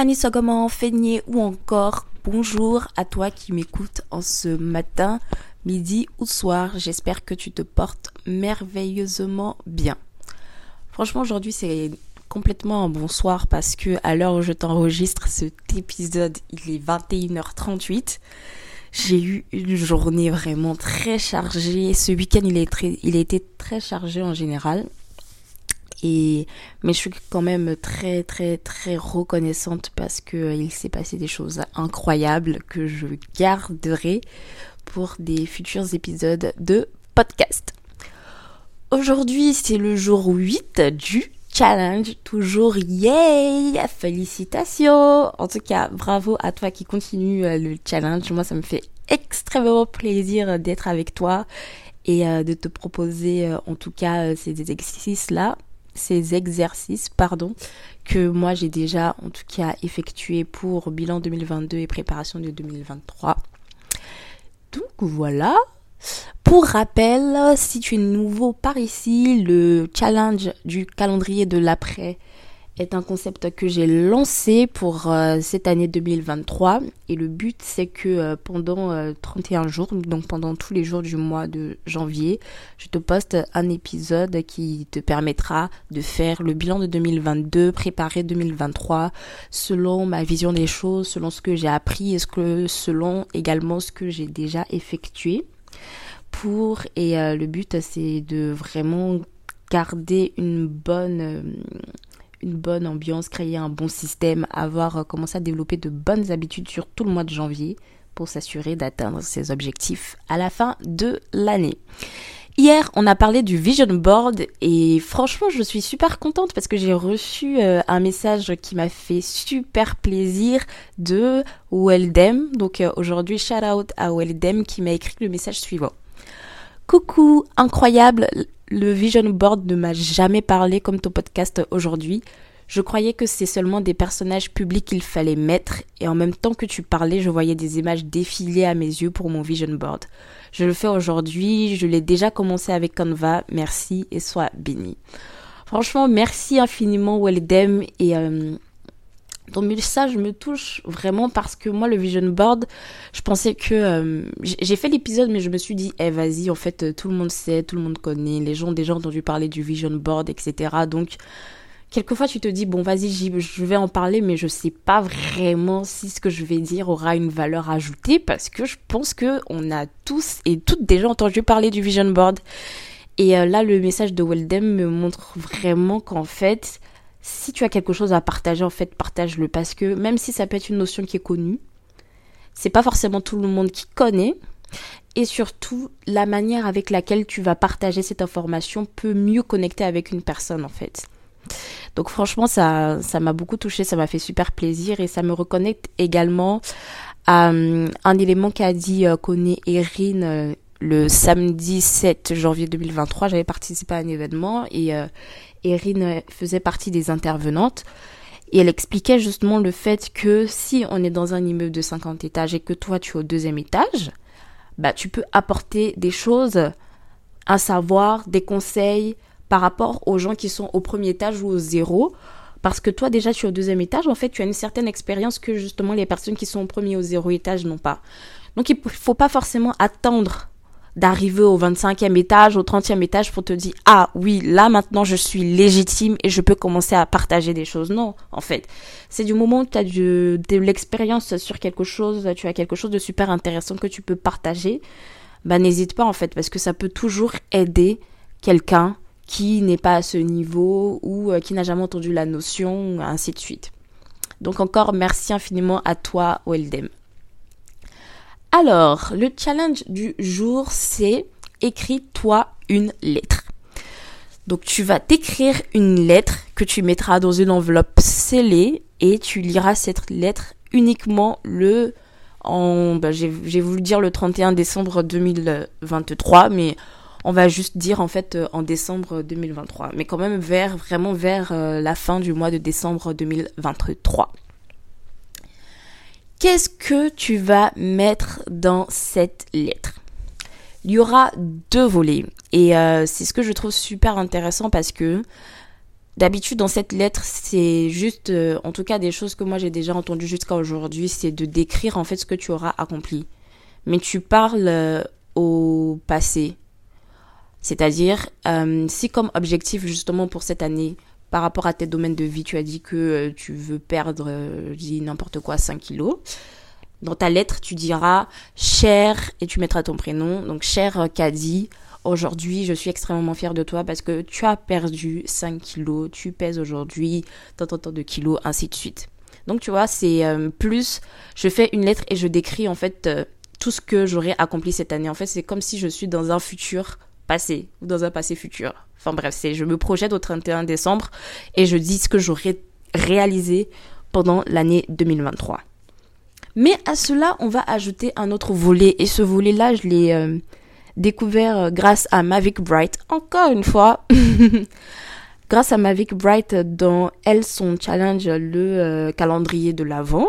Anissa Goman, Feigné ou encore bonjour à toi qui m'écoutes en ce matin, midi ou soir. J'espère que tu te portes merveilleusement bien. Franchement, aujourd'hui, c'est complètement un bonsoir parce que à l'heure où je t'enregistre cet épisode, il est 21h38. J'ai eu une journée vraiment très chargée. Ce week-end, il, il a été très chargé en général. Et, mais je suis quand même très très très reconnaissante parce que euh, il s'est passé des choses incroyables que je garderai pour des futurs épisodes de podcast. Aujourd'hui, c'est le jour 8 du challenge. Toujours yay! Félicitations! En tout cas, bravo à toi qui continue euh, le challenge. Moi, ça me fait extrêmement plaisir d'être avec toi et euh, de te proposer en tout cas ces exercices-là ces exercices, pardon, que moi j'ai déjà en tout cas effectué pour bilan 2022 et préparation de 2023. Donc voilà. Pour rappel, si tu es nouveau par ici, le challenge du calendrier de l'après est un concept que j'ai lancé pour euh, cette année 2023 et le but c'est que euh, pendant 31 euh, jours, donc pendant tous les jours du mois de janvier, je te poste un épisode qui te permettra de faire le bilan de 2022, préparer 2023 selon ma vision des choses, selon ce que j'ai appris et ce que selon également ce que j'ai déjà effectué. Pour et le but c'est de vraiment garder une bonne une bonne ambiance, créer un bon système, avoir euh, commencé à développer de bonnes habitudes sur tout le mois de janvier pour s'assurer d'atteindre ses objectifs à la fin de l'année. Hier, on a parlé du vision board et franchement, je suis super contente parce que j'ai reçu euh, un message qui m'a fait super plaisir de Weldem. Donc euh, aujourd'hui, shout out à Weldem qui m'a écrit le message suivant. Coucou, incroyable, le vision board ne m'a jamais parlé comme ton podcast aujourd'hui. Je croyais que c'est seulement des personnages publics qu'il fallait mettre et en même temps que tu parlais, je voyais des images défiler à mes yeux pour mon vision board. Je le fais aujourd'hui, je l'ai déjà commencé avec Canva, merci et sois béni. Franchement, merci infiniment Weldem et euh, ton message me touche vraiment parce que moi, le vision board, je pensais que euh, j'ai fait l'épisode, mais je me suis dit, eh vas-y, en fait, euh, tout le monde sait, tout le monde connaît, les gens ont déjà entendu parler du vision board, etc. Donc, quelquefois, tu te dis, bon, vas-y, je vais en parler, mais je sais pas vraiment si ce que je vais dire aura une valeur ajoutée parce que je pense que on a tous et toutes déjà entendu parler du vision board. Et euh, là, le message de Weldem me montre vraiment qu'en fait, si tu as quelque chose à partager, en fait, partage-le. Parce que même si ça peut être une notion qui est connue, c'est pas forcément tout le monde qui connaît. Et surtout, la manière avec laquelle tu vas partager cette information peut mieux connecter avec une personne, en fait. Donc franchement, ça, ça m'a beaucoup touché, ça m'a fait super plaisir et ça me reconnecte également à euh, un élément qu'a dit euh, Erin euh, le samedi 7 janvier 2023. J'avais participé à un événement et, euh, Erin faisait partie des intervenantes. Et elle expliquait justement le fait que si on est dans un immeuble de 50 étages et que toi tu es au deuxième étage, bah tu peux apporter des choses, un savoir, des conseils par rapport aux gens qui sont au premier étage ou au zéro. Parce que toi déjà tu es au deuxième étage, en fait tu as une certaine expérience que justement les personnes qui sont au premier ou au zéro étage n'ont pas. Donc il ne faut pas forcément attendre d'arriver au 25e étage, au 30e étage pour te dire ah oui, là maintenant je suis légitime et je peux commencer à partager des choses. Non, en fait, c'est du moment où tu as de, l'expérience sur quelque chose, tu as quelque chose de super intéressant que tu peux partager, bah n'hésite pas en fait parce que ça peut toujours aider quelqu'un qui n'est pas à ce niveau ou euh, qui n'a jamais entendu la notion, ainsi de suite. Donc encore merci infiniment à toi, Oeldem. Alors, le challenge du jour, c'est écris-toi une lettre. Donc tu vas t'écrire une lettre que tu mettras dans une enveloppe scellée et tu liras cette lettre uniquement le en ben, j'ai voulu dire le 31 décembre 2023 mais on va juste dire en fait euh, en décembre 2023 mais quand même vers vraiment vers euh, la fin du mois de décembre 2023. Qu'est-ce que tu vas mettre dans cette lettre? Il y aura deux volets. Et euh, c'est ce que je trouve super intéressant parce que d'habitude dans cette lettre, c'est juste, euh, en tout cas des choses que moi j'ai déjà entendues jusqu'à aujourd'hui, c'est de décrire en fait ce que tu auras accompli. Mais tu parles euh, au passé. C'est-à-dire, si comme objectif justement pour cette année, par rapport à tes domaines de vie, tu as dit que euh, tu veux perdre, euh, je dis n'importe quoi, 5 kilos. Dans ta lettre, tu diras cher et tu mettras ton prénom. Donc cher Kadi, aujourd'hui, je suis extrêmement fière de toi parce que tu as perdu 5 kilos, tu pèses aujourd'hui tant tant tant de kilos, ainsi de suite. Donc tu vois, c'est euh, plus, je fais une lettre et je décris en fait tout ce que j'aurais accompli cette année. En fait, c'est comme si je suis dans un futur passé ou dans un passé futur. Enfin bref, c'est je me projette au 31 décembre et je dis ce que j'aurais réalisé pendant l'année 2023. Mais à cela, on va ajouter un autre volet et ce volet-là, je l'ai euh, découvert euh, grâce à Mavic Bright. Encore une fois, grâce à Mavic Bright dans elle son challenge le euh, calendrier de l'avant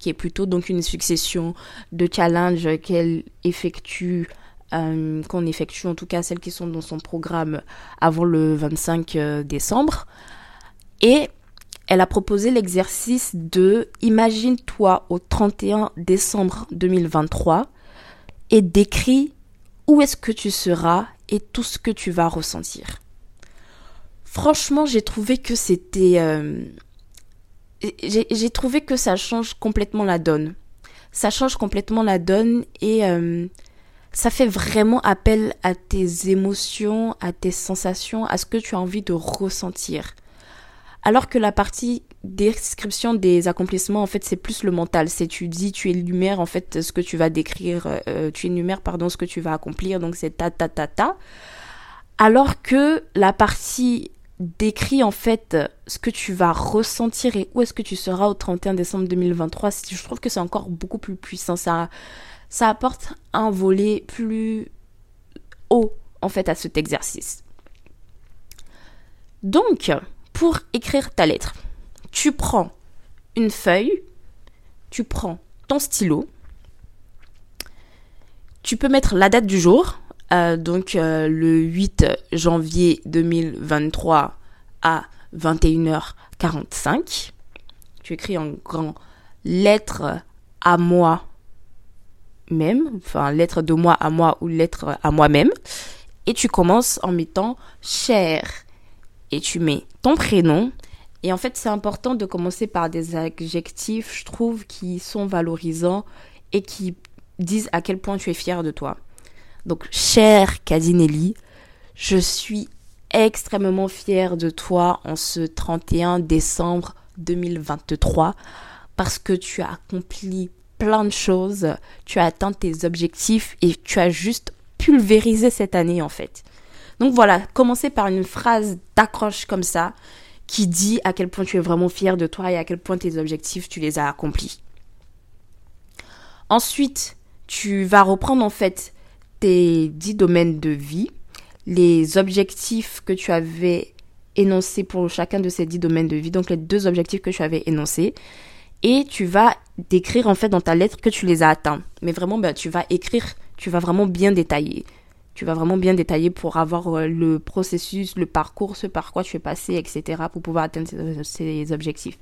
qui est plutôt donc une succession de challenges qu'elle effectue euh, qu'on effectue, en tout cas celles qui sont dans son programme avant le 25 euh, décembre. Et elle a proposé l'exercice de imagine-toi au 31 décembre 2023 et décris où est-ce que tu seras et tout ce que tu vas ressentir. Franchement, j'ai trouvé que c'était... Euh, j'ai trouvé que ça change complètement la donne. Ça change complètement la donne et ça fait vraiment appel à tes émotions, à tes sensations, à ce que tu as envie de ressentir. Alors que la partie description des accomplissements, en fait, c'est plus le mental. C'est tu dis, tu énumères en fait ce que tu vas décrire, euh, tu énumères pardon ce que tu vas accomplir. Donc c'est ta ta ta ta. Alors que la partie décrit en fait ce que tu vas ressentir et où est-ce que tu seras au 31 décembre 2023. Je trouve que c'est encore beaucoup plus puissant. Ça, ça apporte un volet plus haut en fait à cet exercice. Donc, pour écrire ta lettre, tu prends une feuille, tu prends ton stylo, tu peux mettre la date du jour, euh, donc euh, le 8 janvier 2023 à 21h45. Tu écris en grand lettre à moi même, enfin lettre de moi à moi ou lettre à moi-même. Et tu commences en mettant cher. Et tu mets ton prénom. Et en fait, c'est important de commencer par des adjectifs, je trouve, qui sont valorisants et qui disent à quel point tu es fier de toi. Donc, cher Cadinelli, je suis extrêmement fière de toi en ce 31 décembre 2023 parce que tu as accompli plein de choses, tu as atteint tes objectifs et tu as juste pulvérisé cette année en fait. Donc voilà, commencer par une phrase d'accroche comme ça qui dit à quel point tu es vraiment fier de toi et à quel point tes objectifs tu les as accomplis. Ensuite, tu vas reprendre en fait tes dix domaines de vie, les objectifs que tu avais énoncer pour chacun de ces dix domaines de vie, donc les deux objectifs que tu avais énoncés. Et tu vas décrire en fait dans ta lettre que tu les as atteints. Mais vraiment, ben, tu vas écrire, tu vas vraiment bien détailler. Tu vas vraiment bien détailler pour avoir euh, le processus, le parcours, ce par quoi tu es passé, etc. pour pouvoir atteindre ces, objectifs.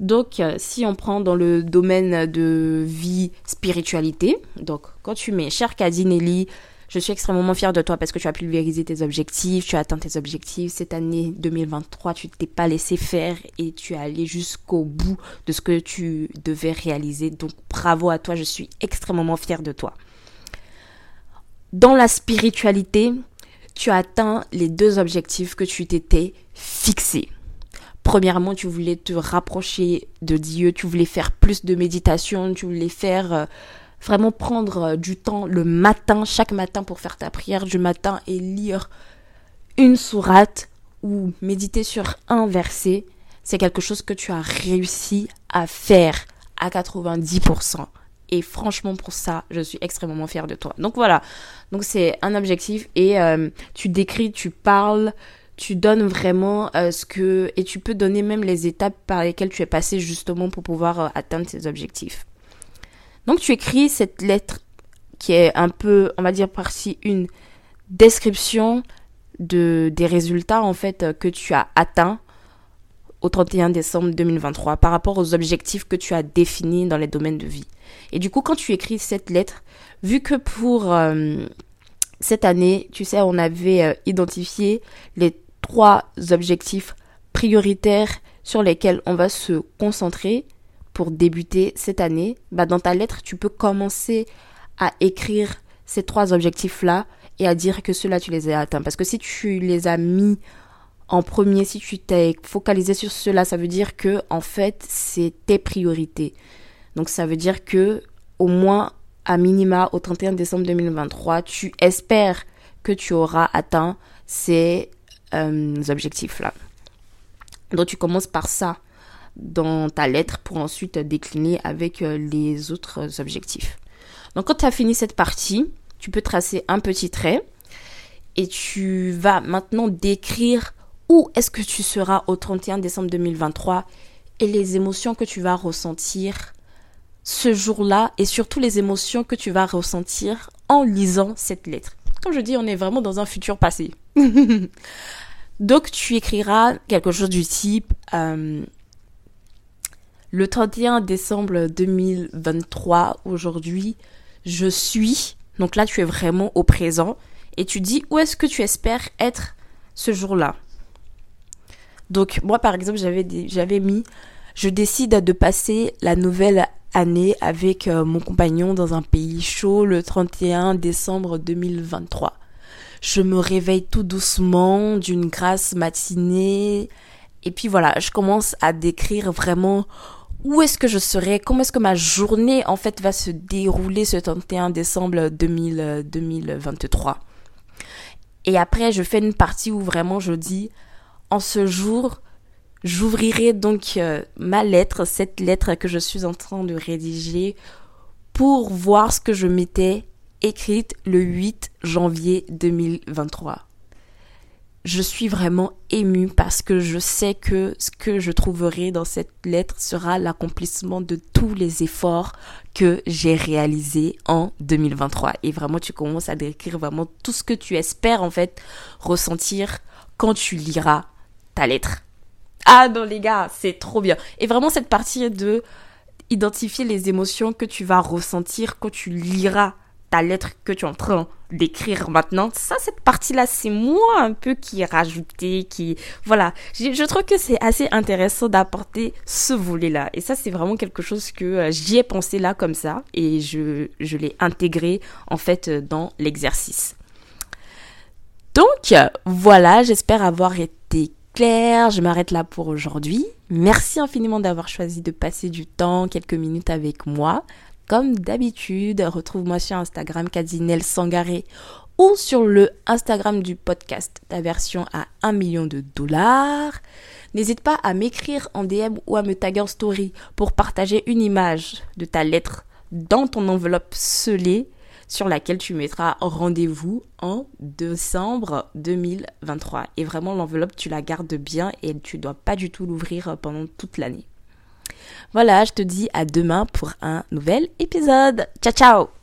Donc, euh, si on prend dans le domaine de vie, spiritualité, donc quand tu mets cher Kadinelli, je suis extrêmement fière de toi parce que tu as pulvérisé tes objectifs, tu as atteint tes objectifs. Cette année 2023, tu t'es pas laissé faire et tu es allé jusqu'au bout de ce que tu devais réaliser. Donc bravo à toi, je suis extrêmement fière de toi. Dans la spiritualité, tu as atteint les deux objectifs que tu t'étais fixés. Premièrement, tu voulais te rapprocher de Dieu, tu voulais faire plus de méditation, tu voulais faire euh, vraiment prendre euh, du temps le matin, chaque matin pour faire ta prière du matin et lire une sourate ou méditer sur un verset, c'est quelque chose que tu as réussi à faire à 90%. Et franchement, pour ça, je suis extrêmement fière de toi. Donc voilà. Donc c'est un objectif et euh, tu décris, tu parles, tu donnes vraiment euh, ce que et tu peux donner même les étapes par lesquelles tu es passé justement pour pouvoir atteindre ces objectifs. Donc tu écris cette lettre qui est un peu, on va dire par-ci, une description de, des résultats en fait que tu as atteints au 31 décembre 2023 par rapport aux objectifs que tu as définis dans les domaines de vie. Et du coup, quand tu écris cette lettre, vu que pour euh, cette année, tu sais, on avait euh, identifié les trois objectifs prioritaires sur lesquels on va se concentrer, pour débuter cette année, bah dans ta lettre, tu peux commencer à écrire ces trois objectifs-là et à dire que ceux-là, tu les as atteints. Parce que si tu les as mis en premier, si tu t'es focalisé sur cela, ça veut dire que, en fait, c'est tes priorités. Donc, ça veut dire que, au moins, à minima, au 31 décembre 2023, tu espères que tu auras atteint ces euh, objectifs-là. Donc, tu commences par ça dans ta lettre pour ensuite décliner avec euh, les autres objectifs. Donc quand tu as fini cette partie, tu peux tracer un petit trait et tu vas maintenant décrire où est-ce que tu seras au 31 décembre 2023 et les émotions que tu vas ressentir ce jour-là et surtout les émotions que tu vas ressentir en lisant cette lettre. Comme je dis, on est vraiment dans un futur passé. Donc tu écriras quelque chose du type euh, le 31 décembre 2023, aujourd'hui, je suis, donc là tu es vraiment au présent, et tu dis où est-ce que tu espères être ce jour-là? Donc moi par exemple j'avais, mis, je décide de passer la nouvelle année avec euh, mon compagnon dans un pays chaud le 31 décembre 2023. Je me réveille tout doucement d'une grasse matinée et puis voilà, je commence à décrire vraiment où est-ce que je serai, comment est-ce que ma journée en fait va se dérouler ce 31 décembre 2023. Et après, je fais une partie où vraiment je dis, en ce jour, j'ouvrirai donc euh, ma lettre, cette lettre que je suis en train de rédiger, pour voir ce que je m'étais écrite le 8 janvier 2023 je suis vraiment émue parce que je sais que ce que je trouverai dans cette lettre sera l'accomplissement de tous les efforts que j'ai réalisés en 2023. Et vraiment, tu commences à décrire vraiment tout ce que tu espères en fait ressentir quand tu liras ta lettre. Ah non les gars, c'est trop bien. Et vraiment cette partie de identifier les émotions que tu vas ressentir quand tu liras ta lettre que tu es en train d'écrire maintenant, ça, cette partie-là, c'est moi un peu qui rajouté, qui, voilà. Je, trouve que c'est assez intéressant d'apporter ce volet-là. Et ça, c'est vraiment quelque chose que euh, j'y ai pensé là comme ça et je, je l'ai intégré, en fait, dans l'exercice. Donc, voilà, j'espère avoir été claire. Je m'arrête là pour aujourd'hui. Merci infiniment d'avoir choisi de passer du temps, quelques minutes avec moi comme d'habitude, retrouve-moi sur Instagram Kadinel Sangaré ou sur le Instagram du podcast, ta version à 1 million de dollars. N'hésite pas à m'écrire en DM ou à me taguer en story pour partager une image de ta lettre dans ton enveloppe scellée sur laquelle tu mettras rendez-vous en décembre 2023. Et vraiment, l'enveloppe, tu la gardes bien et tu ne dois pas du tout l'ouvrir pendant toute l'année. Voilà, je te dis à demain pour un nouvel épisode. Ciao ciao